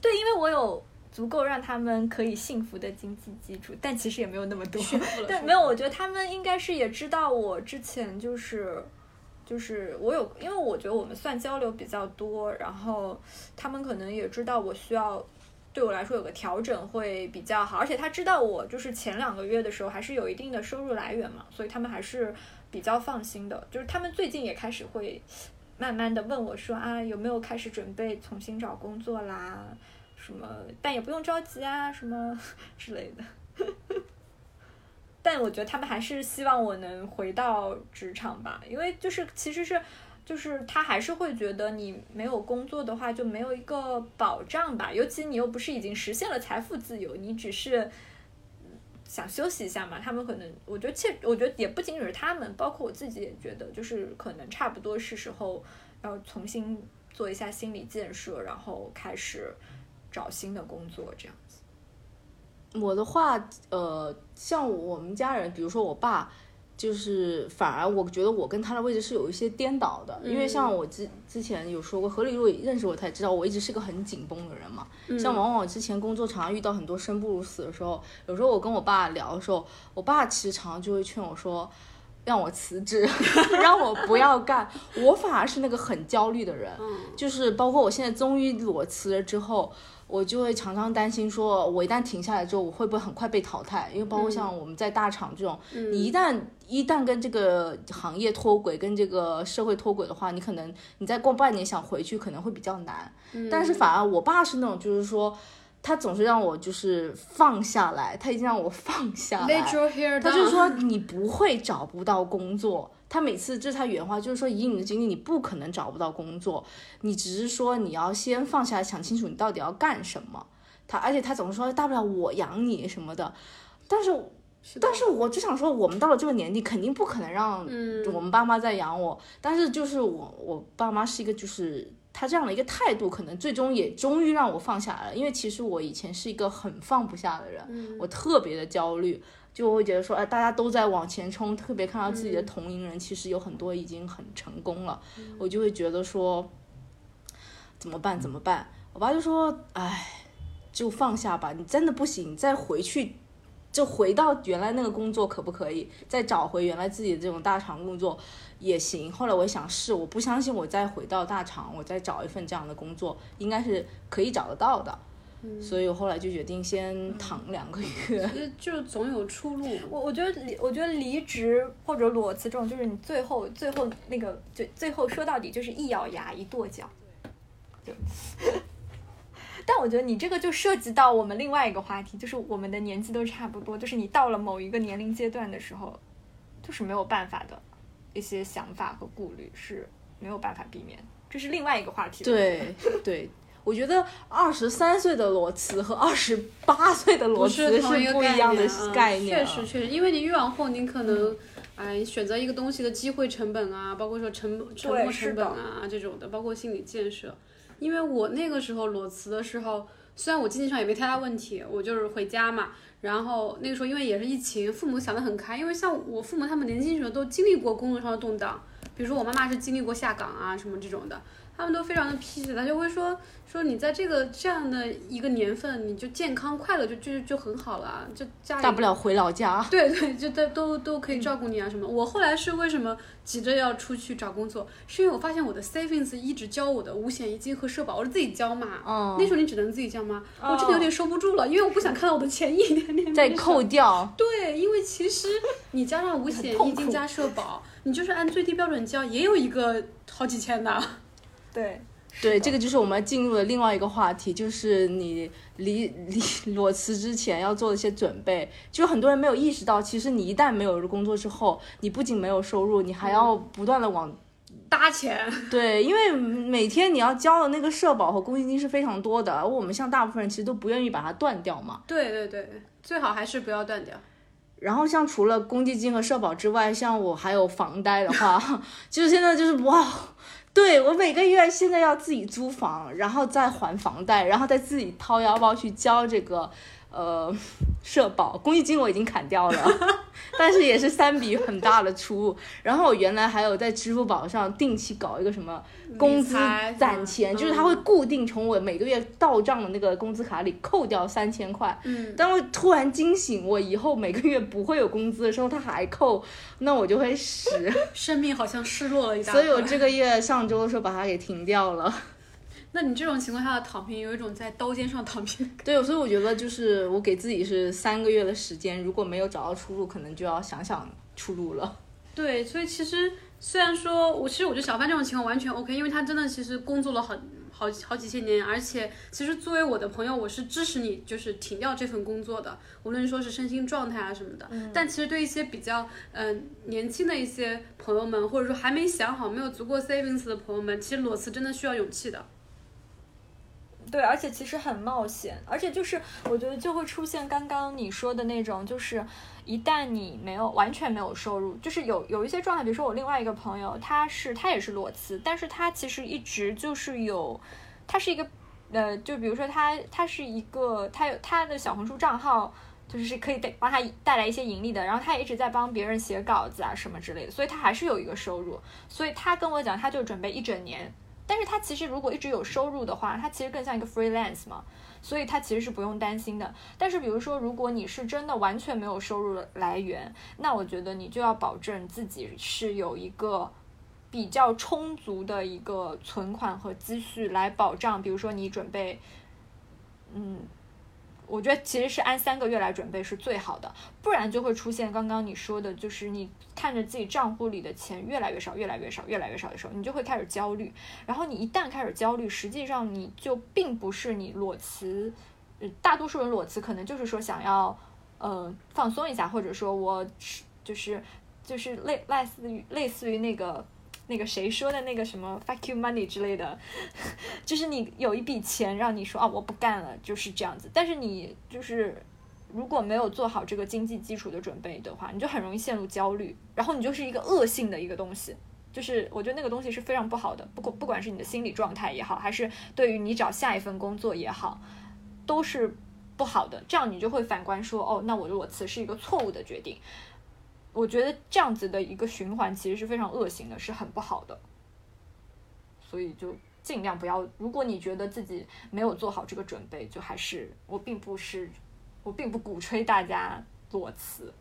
对，因为我有足够让他们可以幸福的经济基础，但其实也没有那么多。但没有，我觉得他们应该是也知道我之前就是。就是我有，因为我觉得我们算交流比较多，然后他们可能也知道我需要对我来说有个调整会比较好，而且他知道我就是前两个月的时候还是有一定的收入来源嘛，所以他们还是比较放心的。就是他们最近也开始会慢慢的问我说啊，有没有开始准备重新找工作啦，什么，但也不用着急啊，什么之类的。但我觉得他们还是希望我能回到职场吧，因为就是其实是，就是他还是会觉得你没有工作的话就没有一个保障吧，尤其你又不是已经实现了财富自由，你只是想休息一下嘛。他们可能，我觉得切，我觉得也不仅仅是他们，包括我自己也觉得，就是可能差不多是时候要重新做一下心理建设，然后开始找新的工作这样子。我的话，呃，像我们家人，比如说我爸，就是反而我觉得我跟他的位置是有一些颠倒的，因为像我之之前有说过，何李若认识我才知道，我一直是个很紧绷的人嘛。像往往之前工作常常遇到很多生不如死的时候，有时候我跟我爸聊的时候，我爸其实常常就会劝我说。让我辞职，让我不要干，我反而是那个很焦虑的人，就是包括我现在终于裸辞了之后，我就会常常担心，说我一旦停下来之后，我会不会很快被淘汰？因为包括像我们在大厂这种，你一旦一旦跟这个行业脱轨，跟这个社会脱轨的话，你可能你再过半年想回去可能会比较难。但是反而我爸是那种，就是说。他总是让我就是放下来，他已经让我放下来。他就说你不会找不到工作。他每次这是他原话，就是说以你的经历，你不可能找不到工作，你只是说你要先放下来，想清楚你到底要干什么。他而且他总是说大不了我养你什么的，但是但是我就想说，我们到了这个年纪，肯定不可能让嗯我们爸妈再养我。但是就是我我爸妈是一个就是他这样的一个态度，可能最终也终于让我放下来了。因为其实我以前是一个很放不下的人，嗯我特别的焦虑，就会觉得说，哎，大家都在往前冲，特别看到自己的同龄人，其实有很多已经很成功了，我就会觉得说，怎么办？怎么办？我爸就说，哎，就放下吧，你真的不行，你再回去。就回到原来那个工作可不可以？再找回原来自己的这种大厂工作也行。后来我想是，我不相信我再回到大厂，我再找一份这样的工作，应该是可以找得到的。所以我后来就决定先躺两个月。呃 就总有出路。我我觉得离，我觉得离职或者裸辞这种，就是你最后最后那个最最后说到底就是一咬牙一跺脚，就。但我觉得你这个就涉及到我们另外一个话题，就是我们的年纪都差不多，就是你到了某一个年龄阶段的时候，就是没有办法的一些想法和顾虑是没有办法避免，这是另外一个话题。对 对，我觉得二十三岁的裸辞和二十八岁的裸辞是一个不一样的嗯概念啊。确实确实，因为你越往后，你可能，哎，选择一个东西的机会成本啊，包括说成沉没成本啊这种的，包括心理建设。因为我那个时候裸辞的时候，虽然我经济上也没太大问题，我就是回家嘛。然后那个时候因为也是疫情，父母想得很开，因为像我父母他们年轻时候都经历过工作上的动荡，比如说我妈妈是经历过下岗啊什么这种的，他们都非常的 peace，他就会说说你在这个这样的一个年份，你就健康快乐就就就很好了，就家里大不了回老家。对对，就都都都可以照顾你啊什么。我后来是为什么急着要出去找工作，是因为我发现我的 savings 一直交我的五险一金和社保，我是自己交嘛。嗯那时候你只能自己交吗？我真的有点收不住了，因为我不想看到我的钱一点点 再地少扣掉，对，因为其实你加上五险一金加社保，你就是按最低标准交，也有一个好几千的。对对，这个就是我们进入了另外一个话题，就是你离 离裸辞之前要做的一些准备。就很多人没有意识到，其实你一旦没有了工作之后，你不仅没有收入，你还要不断的往搭钱，对，因为每天你要交的那个社保和公积金是非常多的，而我们像大部分人其实都不愿意把它断掉嘛。对对对，最好还是不要断掉。然后像除了公积金和社保之外，像我还有房贷的话，就是现在就是哇，对我每个月现在要自己租房，然后再还房贷，然后再自己掏腰包去交这个呃社保，公积金我已经砍掉了，但是也是三笔很大的出入。然后我原来还有在支付宝上定期搞一个什么工资攒钱，嗯就是它会固定从我每个月到账的那个工资卡里扣掉三千块。嗯，当我突然惊醒，我以后每个月不会有工资的时候，它还扣，那我就会死。生命好像失落了一大。所以我这个月上周的时候把它给停掉了。那你这种情况下的躺平，有一种在刀尖上躺平。对，所以我觉得就是我给自己是三个月的时间，如果没有找到出路，可能就要想想出路了。对，所以其实虽然说我其实我觉得小范这种情况完全 OK，因为他真的其实工作了很好好几千年，而且其实作为我的朋友，我是支持你就是停掉这份工作的，无论说是身心状态啊什么的。但其实对一些比较嗯、呃年轻的一些朋友们，或者说还没想好、没有足够 savings 的朋友们，其实裸辞真的需要勇气的。对，而且其实很冒险，而且就是我觉得就会出现刚刚你说的那种，就是一旦你没有完全没有收入，就是有有一些状态，比如说我另外一个朋友，他是他也是裸辞，但是他其实一直就是有，他是一个呃，就比如说他他是一个他有他的小红书账号。就是可以带帮他带来一些盈利的，然后他也一直在帮别人写稿子啊什么之类的，所以他还是有一个收入。所以他跟我讲，他就准备一整年，但是他其实如果一直有收入的话，他其实更像一个 freelance 嘛，所以他其实是不用担心的。但是比如说，如果你是真的完全没有收入来源，那我觉得你就要保证自己是有一个比较充足的一个存款和积蓄来保障，比如说你准备，嗯。我觉得其实是按三个月来准备是最好的，不然就会出现刚刚你说的，就是你看着自己账户里的钱越来越少、越来越少、越来越少的时候，你就会开始焦虑。然后你一旦开始焦虑，实际上你就并不是你裸辞，大多数人裸辞可能就是说想要呃放松一下，或者说我就是就是类类似于类似于那个。那个谁说的那个什么 fuck you money 之类的，就是你有一笔钱让你说啊我不干了，就是这样子。但是你就是如果没有做好这个经济基础的准备的话，你就很容易陷入焦虑，然后你就是一个恶性的一个东西。就是我觉得那个东西是非常不好的，不管不管是你的心理状态也好，还是对于你找下一份工作也好，都是不好的。这样你就会反观说，哦，那我如果辞是一个错误的决定。我觉得这样子的一个循环其实是非常恶性的，是很不好的。所以就尽量不要，如果你觉得自己没有做好这个准备，就还是我并不是，我并不鼓吹大家裸辞。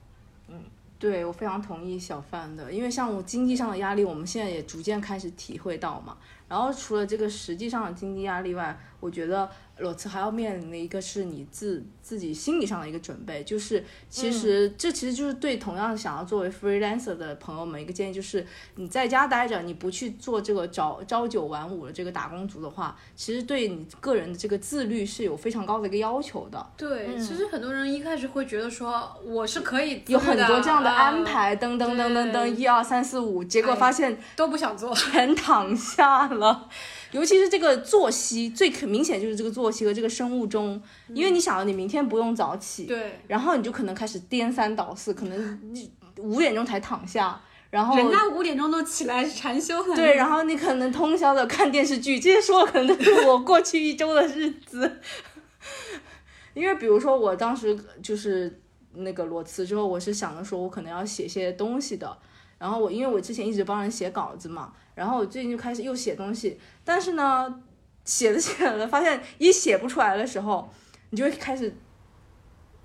嗯，对我非常同意小范的，因为像我经济上的压力，我们现在也逐渐开始体会到嘛。然后除了这个实际上的经济压力外，我觉得裸辞还要面临的一个是你自自己心理上的一个准备，就是其实、这其实就是对同样想要作为 freelancer 的朋友们一个建议，就是你在家待着，你不去做这个朝朝九晚五的这个打工族的话，其实对你个人的这个自律是有非常高的一个要求的。对，嗯其实很多人一开始会觉得说我是可以有很多这样的啊安排，噔噔噔噔噔，对一二三四五，结果发现都不想做。全躺下了。尤其是这个作息，最可明显就是这个作息和这个生物钟，因为你想，你明天不用早起，对，然后你就可能开始颠三倒四，可能你五点钟才躺下，然后人家五点钟都起来禅修很。对，然后你可能通宵的看电视剧，这些说的可能都是我过去一周的日子。因为比如说我当时就是那个裸辞之后，我是想着说我可能要写些东西的，然后我因为我之前一直帮人写稿子嘛，然后我最近就开始又写东西，但是呢，写着写着发现一写不出来的时候，你就会开始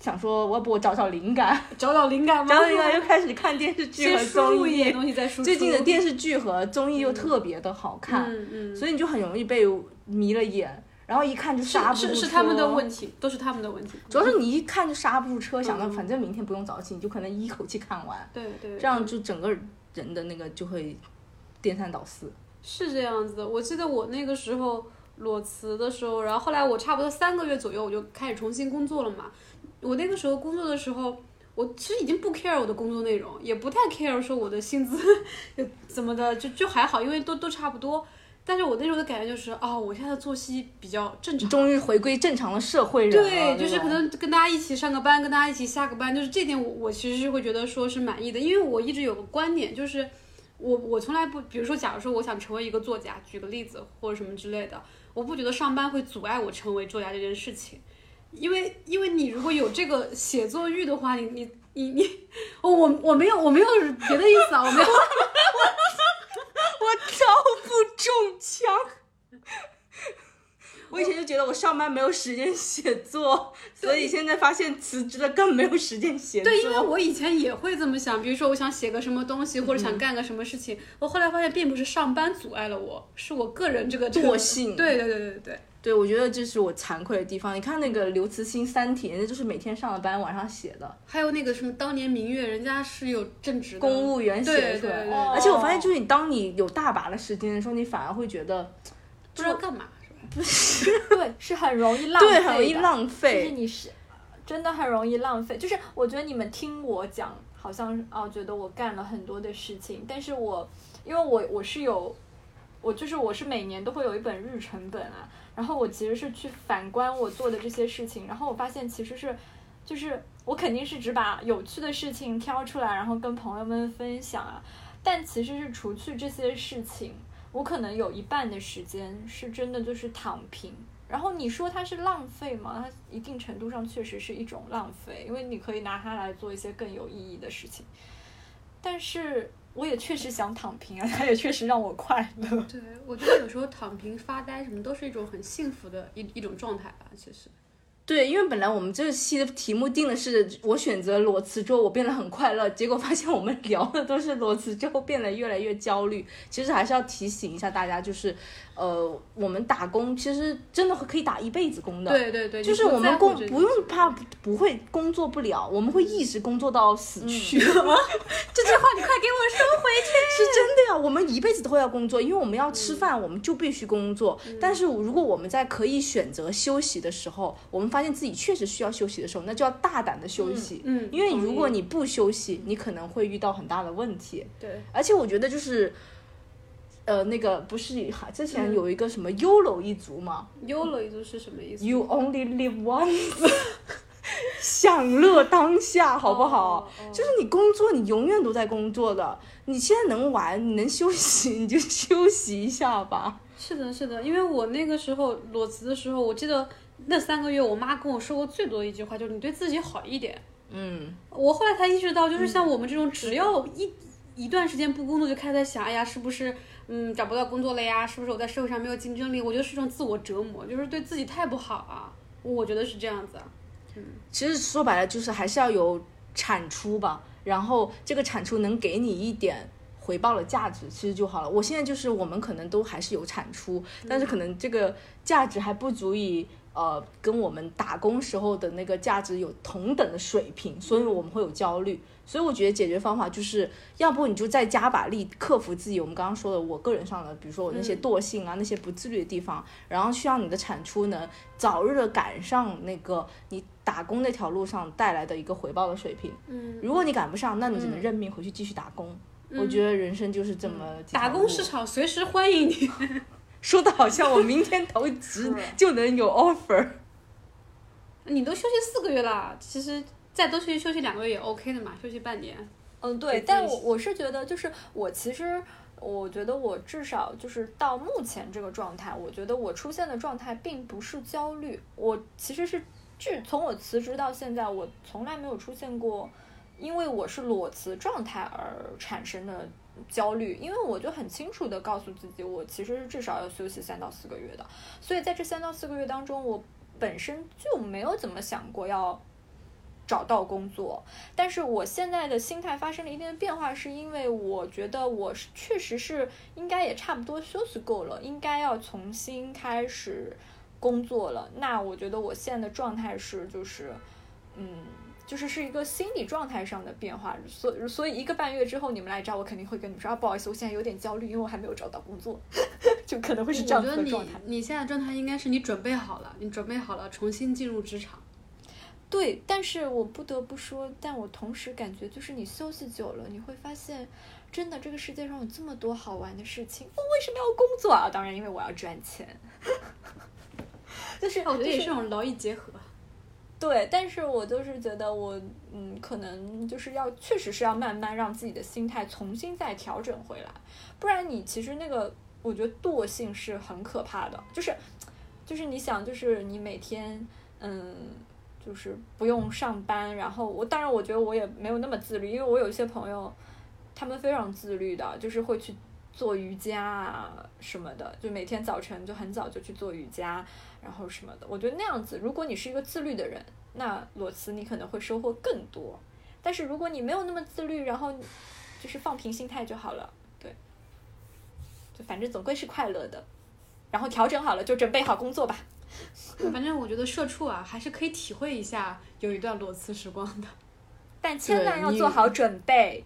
想说，我要不我找找灵感，找找灵感吗？找找灵感又开始看电视剧和综艺一点。东西再输。最近的电视剧和综艺又特别的好看，嗯嗯，所以你就很容易被迷了眼，然后一看就刹不住是是是他们的问题，都是他们的问题。主要是你一看就刹不住车，想到嗯反正明天不用早起，你就可能一口气看完，对对，这样就整个人的那个就会颠三倒四。是这样子的。我记得我那个时候裸辞的时候，然后后来我差不多三个月左右我就开始重新工作了嘛。我那个时候工作的时候，我其实已经不 care 我的工作内容，也不太 care 说我的薪资 怎么的，就就还好，因为都都差不多。但是我那时候的感觉就是，啊、我现在的作息比较正常。终于回归正常的社会人了，对，就是可能跟大家一起上个班，跟大家一起下个班，就是这点我我其实是会觉得说是满意的，因为我一直有个观点，就是我我从来不，比如说假如说我想成为一个作家，举个例子或者什么之类的，我不觉得上班会阻碍我成为作家这件事情。因为因为你如果有这个写作欲的话，你你你你，哦我我没有我没有别的意思啊，我没有。我遭不中枪。我以前就觉得我上班没有时间写作，所以现在发现辞职了更没有时间写作。对，因为我以前也会这么想，比如说我想写个什么东西，或者嗯想干个什么事情，我后来发现并不是上班阻碍了我，是我个人这个惰性对对对对对对，对，我觉得这是我惭愧的地方。你看那个刘慈欣《三体》，人家就是每天上了班晚上写的，还有那个什么当年明月，人家是有正职的公务员写出来。对对对，哦而且我发现，就是你当你有大把的时间的时候，你反而会觉得不知道干嘛？对，是很容易浪费很容易浪费就是。你是真的很容易浪费。就是我觉得你们听我讲，好像哦觉得我干了很多的事情，但是我因为我我是有，我就是我是每年都会有一本日程本啊，然后我其实是去反观我做的这些事情，然后我发现其实是就是我肯定是只把有趣的事情挑出来，然后跟朋友们分享啊，但其实是除去这些事情。我可能有一半的时间是真的就是躺平，然后你说它是浪费吗？它一定程度上确实是一种浪费，因为你可以拿它来做一些更有意义的事情。但是我也确实想躺平啊，它也确实让我快乐。对，我觉得有时候躺平、发呆什么都是一种很幸福的一一种状态吧，其实。对，因为本来我们这期的题目定的是我选择裸辞之后我变得很快乐，结果发现我们聊的都是裸辞之后变得越来越焦虑。其实还是要提醒一下大家，就是呃，我们打工其实真的可以打一辈子工的。对对对，就是我们工不用怕不不会工作不了，我们会一直工作到死去。这句话，你快给我收回去。是真的呀，我们一辈子都会要工作，因为我们要吃饭，我们就必须工作。但是如果我们在可以选择休息的时候，我们发现自己确实需要休息的时候，那就要大胆的休息。嗯嗯因为如果你不休息，你可能会遇到很大的问题。对，而且我觉得就是。呃，那个不是之前嗯有一个什么 YOLO 一族吗、YOLO 一族是什么意思 y o u only live once，享乐当下，好不好？就是你工作，你永远都在工作的。你现在能玩，你能休息，你就休息一下吧。是的，是的，因为我那个时候裸辞的时候，我记得那三个月，我妈跟我说过最多的一句话就是你对自己好一点。嗯，我后来才意识到，就是像我们这种，只要一一段时间不工作，就开始在想，哎呀，是不是嗯找不到工作了呀？是不是我在社会上没有竞争力？我觉得是一种自我折磨，就是对自己太不好啊。我觉得是这样子啊。其实说白了就是还是要有产出吧，然后这个产出能给你一点回报的价值，其实就好了。我现在就是我们可能都还是有产出，但是可能这个价值还不足以。呃，跟我们打工时候的那个价值有同等的水平，所以我们会有焦虑。所以我觉得解决方法就是，要不你就再加把力，克服自己我们刚刚说的我个人上的，比如说我那些惰性啊，那些不自律的地方，然后需要你的产出能早日的赶上那个你打工那条路上带来的一个回报的水平。嗯，如果你赶不上，那你只能嗯认命回去继续打工。我觉得人生就是这么打工市场随时欢迎你。说的好像我明天投职 就能有 offer。你都休息四个月了，其实再多休息休息两个月也 OK 的嘛，休息半年。嗯，对，但我我是觉得，就是我其实，我觉得我至少就是到目前这个状态，我觉得我出现的状态并不是焦虑，我其实是至从我辞职到现在，我从来没有出现过，因为我是裸辞状态而产生的焦虑，因为我就很清楚的告诉自己，我其实是至少要休息三到四个月的，所以在这三到四个月当中，我本身就没有怎么想过要找到工作。但是我现在的心态发生了一定的变化，是因为我觉得我是确实是应该也差不多休息够了，应该要重新开始工作了。那我觉得我现在的状态是就是，嗯。就是是一个心理状态上的变化，所所以一个半月之后你们来找我，肯定会跟你们说啊，不好意思，我现在有点焦虑，因为我还没有找到工作，就可能会是这样的状态。你现在状态应该是你准备好了，你准备好了重新进入职场。对，但是我不得不说，但我同时感觉，就是你休息久了，你会发现，真的这个世界上有这么多好玩的事情，我为什么要工作啊？当然，因为我要赚钱。就是我觉得也是是种劳逸结合。对，但是我就是觉得我，嗯，可能就是要，确实是要慢慢让自己的心态重新再调整回来，不然你其实那个，我觉得惰性是很可怕的，就是，就是你想，就是你每天，嗯，就是不用上班。然后我当然我觉得我也没有那么自律，因为我有一些朋友，他们非常自律的，就是会去做瑜伽啊什么的，就每天早晨就很早就去做瑜伽，然后什么的。我觉得那样子，如果你是一个自律的人，那裸辞你可能会收获更多。但是如果你没有那么自律，然后就是放平心态就好了，对，就反正总归是快乐的。然后调整好了就准备好工作吧。反正我觉得社畜啊，还是可以体会一下有一段裸辞时光的，但千万要做好准备，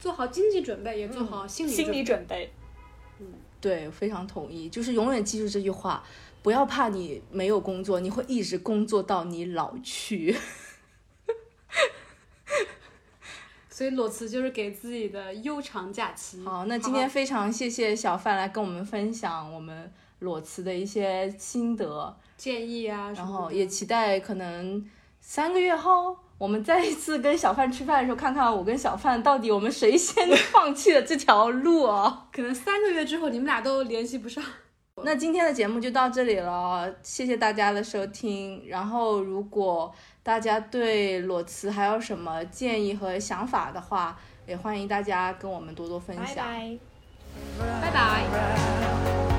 做好经济准备，也做好心理心理准准备。对，非常同意，就是永远记住这句话，不要怕你没有工作，你会一直工作到你老去。所以裸辞就是给自己的悠长假期。好，那今天非常谢谢小范来跟我们分享我们裸辞的一些心得，建议啊，然后也期待可能三个月后，我们再一次跟小范吃饭的时候，看看我跟小范到底我们谁先 放弃了这条路哦。可能三个月之后你们俩都联系不上。那今天的节目就到这里了，谢谢大家的收听。然后，如果大家对裸辞还有什么建议和想法的话，也欢迎大家跟我们多多分享。拜拜。拜拜。